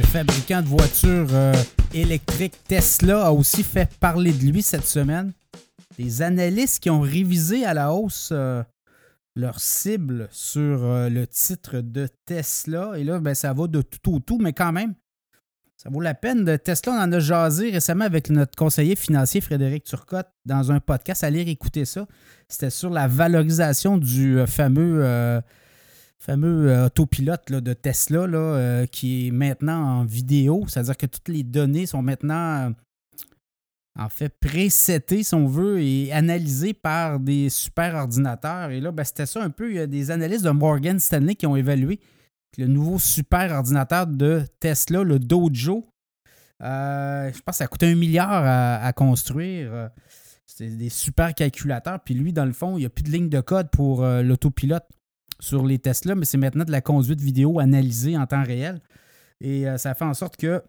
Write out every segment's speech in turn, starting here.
fabricant de voitures euh, électriques Tesla, a aussi fait parler de lui cette semaine. Des analystes qui ont révisé à la hausse euh, leur cible sur euh, le titre de Tesla. Et là, ben, ça va de tout au tout, mais quand même, ça vaut la peine. De Tesla, on en a jasé récemment avec notre conseiller financier Frédéric Turcotte dans un podcast. Allez écouter ça. C'était sur la valorisation du fameux fameux euh, autopilote de Tesla là, euh, qui est maintenant en vidéo. C'est-à-dire que toutes les données sont maintenant euh, en fait présetées, si on veut, et analysées par des super ordinateurs. Et là, ben, c'était ça un peu. Il y a des analystes de Morgan Stanley qui ont évalué le nouveau super ordinateur de Tesla, le Dojo. je pense que ça coûte un milliard à, construire. C'est des super calculateurs. Puis lui, dans le fond, il n'y a plus de ligne de code pour l'autopilote sur les Tesla, mais c'est maintenant de la conduite vidéo analysée en temps réel. Et euh, ça fait en sorte que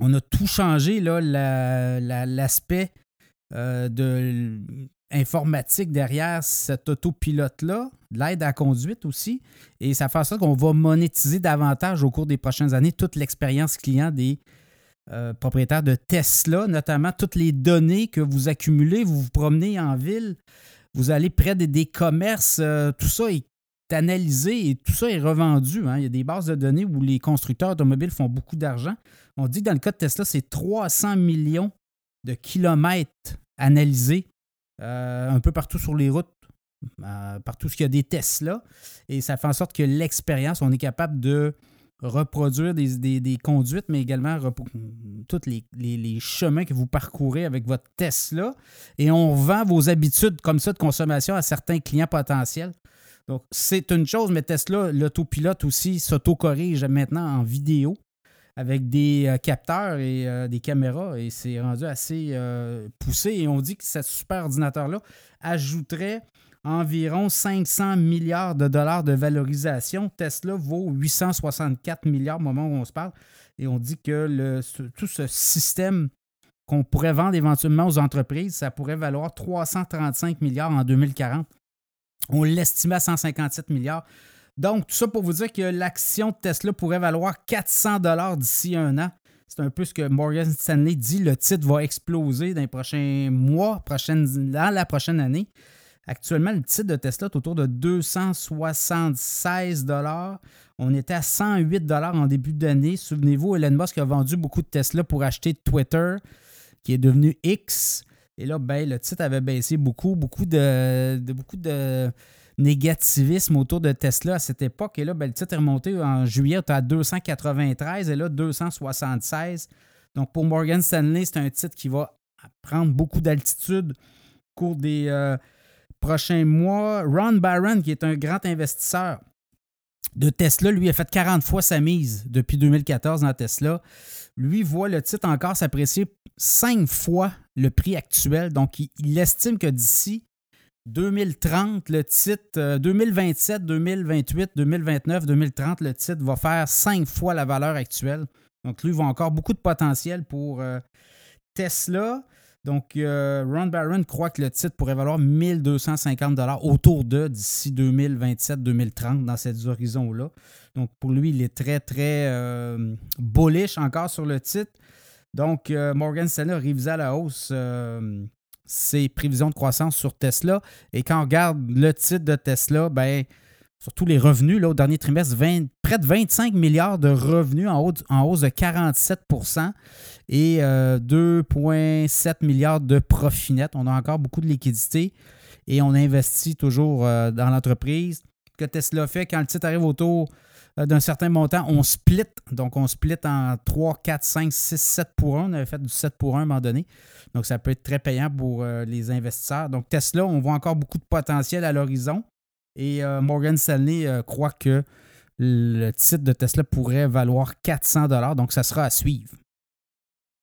on a tout changé, l'aspect euh, de informatique derrière cet autopilote-là, l'aide à conduite aussi. Et ça fait en sorte qu'on va monétiser davantage au cours des prochaines années toute l'expérience client des euh, propriétaires de Tesla, notamment toutes les données que vous accumulez, vous vous promenez en ville, vous allez près des, commerces, tout ça est analysé et tout ça est revendu. Hein. Il y a des bases de données où les constructeurs automobiles font beaucoup d'argent. On dit que dans le cas de Tesla, c'est 300 millions de kilomètres analysés euh, un peu partout sur les routes, euh, partout ce qu'il y a des Tesla. Et ça fait en sorte que l'expérience, on est capable de reproduire des, conduites, mais également tous les, les, chemins que vous parcourez avec votre Tesla. Et on vend vos habitudes comme ça de consommation à certains clients potentiels. Donc, c'est une chose, mais Tesla, l'autopilote aussi s'auto-corrige maintenant en vidéo avec des euh, capteurs et euh, des caméras et c'est rendu assez euh, poussé. Et on dit que ce super ordinateur-là ajouterait environ 500 milliards de dollars de valorisation. Tesla vaut 864 milliards au moment où on se parle. Et on dit que tout ce système qu'on pourrait vendre éventuellement aux entreprises, ça pourrait valoir 335 milliards en 2040. On l'estimait à 157 milliards. Donc, tout ça pour vous dire que l'action de Tesla pourrait valoir 400 dollars d'ici un an. C'est un peu ce que Morgan Stanley dit. Le titre va exploser dans les prochains mois, dans la prochaine année. Actuellement, le titre de Tesla est autour de 276 dollars. On était à 108 dollars en début d'année. Souvenez-vous, Elon Musk a vendu beaucoup de Tesla pour acheter Twitter, qui est devenu X. Et là, ben, le titre avait baissé beaucoup, beaucoup de, beaucoup de négativisme autour de Tesla à cette époque. Et là, ben, le titre est remonté en juillet à 293 et là, 276. Donc, pour Morgan Stanley, c'est un titre qui va prendre beaucoup d'altitude au cours des euh, prochains mois. Ron Barron, qui est un grand investisseur de Tesla, lui a fait 40 fois sa mise depuis 2014 dans Tesla. Lui voit le titre encore s'apprécier cinq fois le prix actuel. Donc, il, estime que d'ici 2030, le titre, 2027, 2028, 2029, 2030, le titre va faire cinq fois la valeur actuelle. Donc, lui, il voit encore beaucoup de potentiel pour euh, Tesla. Donc, euh, Ron Barron croit que le titre pourrait valoir 1250 autour de d'ici 2027-2030 dans ces horizons-là. Donc, pour lui, il est très, très euh, bullish encore sur le titre. Donc, euh, Morgan Stanley a à la hausse euh, ses prévisions de croissance sur Tesla. Et quand on regarde le titre de Tesla, ben, surtout les revenus, là, au dernier trimestre, près de 25 milliards de revenus en hausse, de 47% et 2,7 euh, milliards de profit net. On a encore beaucoup de liquidités et on investit toujours dans l'entreprise. Que Tesla fait quand le titre arrive autour d'un certain montant, on split. Donc, on split en 3, 4, 5, 6, 7 pour 1. On avait fait du 7 pour 1 à un moment donné. Donc, ça peut être très payant pour euh, les investisseurs. Donc, Tesla, on voit encore beaucoup de potentiel à l'horizon. Et euh, Morgan Stanley croit que le titre de Tesla pourrait valoir 400 Donc, ça sera à suivre.